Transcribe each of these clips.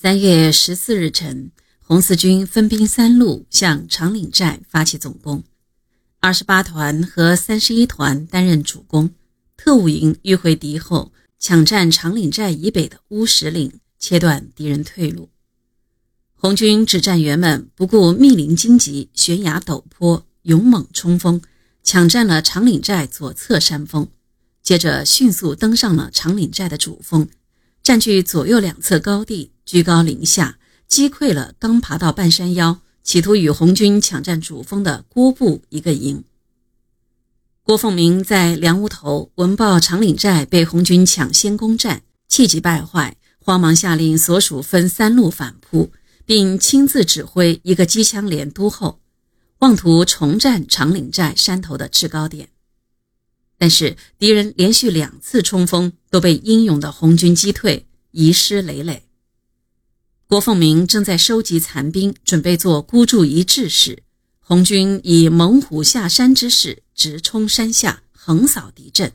三月十四日晨，红四军分兵三路向长岭寨发起总攻。二十八团和三十一团担任主攻，特务营迂回敌后，抢占长岭寨以北的乌石岭，切断敌人退路。红军指战员们不顾密林荆棘、悬崖陡坡，勇猛冲锋，抢占了长岭寨左侧山峰，接着迅速登上了长岭寨的主峰，占据左右两侧高地。居高临下击溃了刚爬到半山腰，企图与红军抢占主峰的郭部一个营。郭凤鸣在梁屋头闻报长岭寨被红军抢先攻占，气急败坏，慌忙下令所属分三路反扑，并亲自指挥一个机枪连督后，妄图重占长岭寨山头的制高点。但是敌人连续两次冲锋都被英勇的红军击退，遗失累累。郭凤鸣正在收集残兵，准备做孤注一掷时，红军以猛虎下山之势直冲山下，横扫敌阵。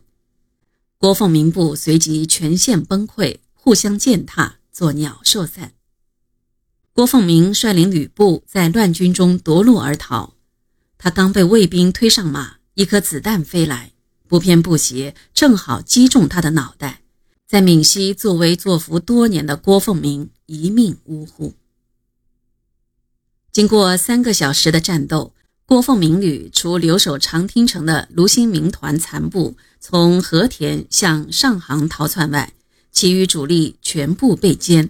郭凤鸣部随即全线崩溃，互相践踏，作鸟兽散。郭凤鸣率领吕布在乱军中夺路而逃，他刚被卫兵推上马，一颗子弹飞来，不偏不斜，正好击中他的脑袋。在闽西作威作福多年的郭凤鸣一命呜呼。经过三个小时的战斗，郭凤鸣旅除留守长汀城的卢新民团残部从和田向上杭逃窜外，其余主力全部被歼，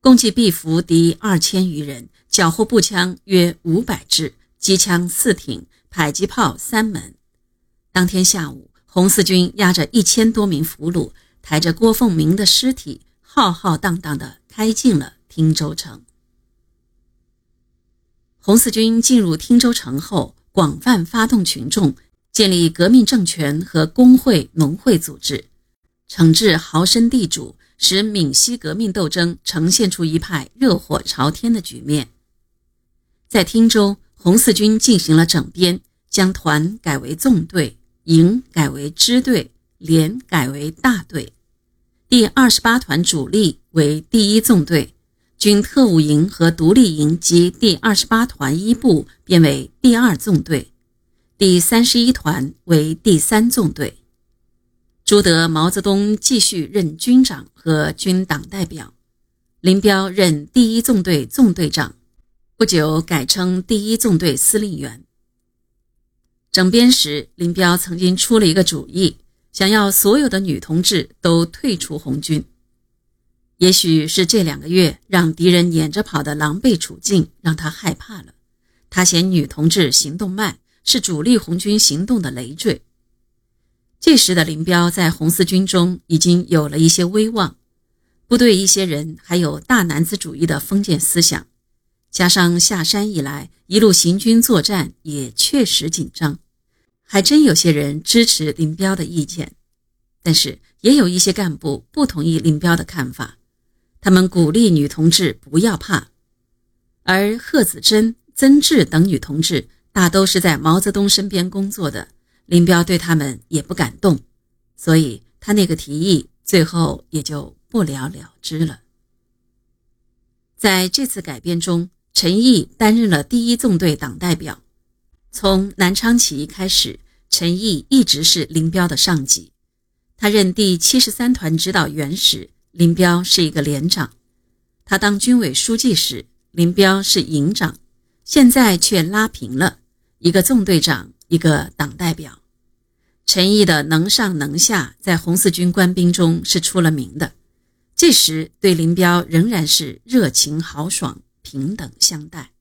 共计毙俘敌二千余人，缴获步枪约五百支，机枪四挺，迫击炮三门。当天下午，红四军押着一千多名俘虏。抬着郭凤鸣的尸体，浩浩荡荡地开进了汀州城。红四军进入汀州城后，广泛发动群众，建立革命政权和工会、农会组织，惩治豪绅地主，使闽西革命斗争呈现出一派热火朝天的局面。在汀州，红四军进行了整编，将团改为纵队，营改为支队。连改为大队，第二十八团主力为第一纵队，军特务营和独立营及第二十八团一部编为第二纵队，第三十一团为第三纵队。朱德、毛泽东继续任军长和军党代表，林彪任第一纵队纵队长，不久改称第一纵队司令员。整编时，林彪曾经出了一个主意。想要所有的女同志都退出红军，也许是这两个月让敌人撵着跑的狼狈处境让他害怕了。他嫌女同志行动慢，是主力红军行动的累赘。这时的林彪在红四军中已经有了一些威望，部队一些人还有大男子主义的封建思想，加上下山以来一路行军作战也确实紧张。还真有些人支持林彪的意见，但是也有一些干部不同意林彪的看法。他们鼓励女同志不要怕，而贺子珍、曾志等女同志大都是在毛泽东身边工作的，林彪对他们也不敢动，所以他那个提议最后也就不了了之了。在这次改编中，陈毅担任了第一纵队党代表。从南昌起义开始，陈毅一直是林彪的上级。他任第七十三团指导员时，林彪是一个连长；他当军委书记时，林彪是营长。现在却拉平了，一个纵队长，一个党代表。陈毅的能上能下，在红四军官兵中是出了名的。这时对林彪仍然是热情豪爽，平等相待。